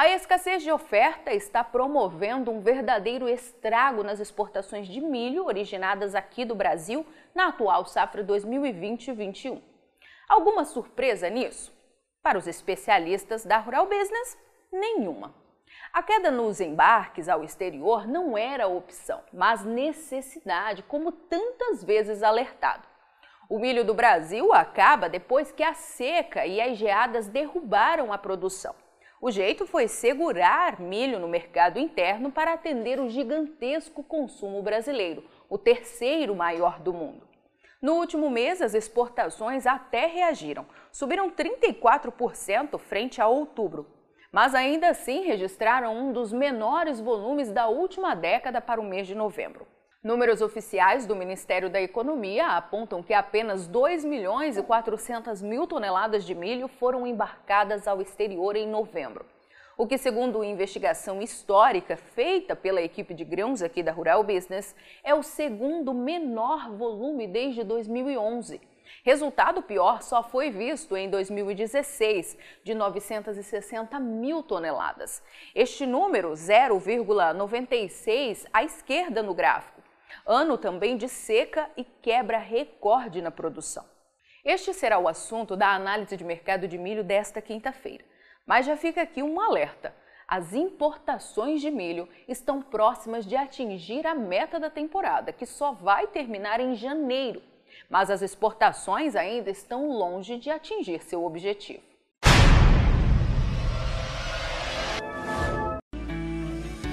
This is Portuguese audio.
A escassez de oferta está promovendo um verdadeiro estrago nas exportações de milho originadas aqui do Brasil na atual safra 2020-21. Alguma surpresa nisso? Para os especialistas da Rural Business, nenhuma. A queda nos embarques ao exterior não era opção, mas necessidade, como tantas vezes alertado. O milho do Brasil acaba depois que a seca e as geadas derrubaram a produção. O jeito foi segurar milho no mercado interno para atender o gigantesco consumo brasileiro, o terceiro maior do mundo. No último mês, as exportações até reagiram, subiram 34% frente a outubro, mas ainda assim registraram um dos menores volumes da última década para o mês de novembro. Números oficiais do Ministério da Economia apontam que apenas 2 milhões e 400 mil toneladas de milho foram embarcadas ao exterior em novembro. O que, segundo investigação histórica feita pela equipe de grãos aqui da Rural Business, é o segundo menor volume desde 2011. Resultado pior só foi visto em 2016, de 960 mil toneladas. Este número, 0,96 à esquerda no gráfico, ano também de seca e quebra recorde na produção. Este será o assunto da análise de mercado de milho desta quinta-feira. Mas já fica aqui um alerta. As importações de milho estão próximas de atingir a meta da temporada, que só vai terminar em janeiro. Mas as exportações ainda estão longe de atingir seu objetivo.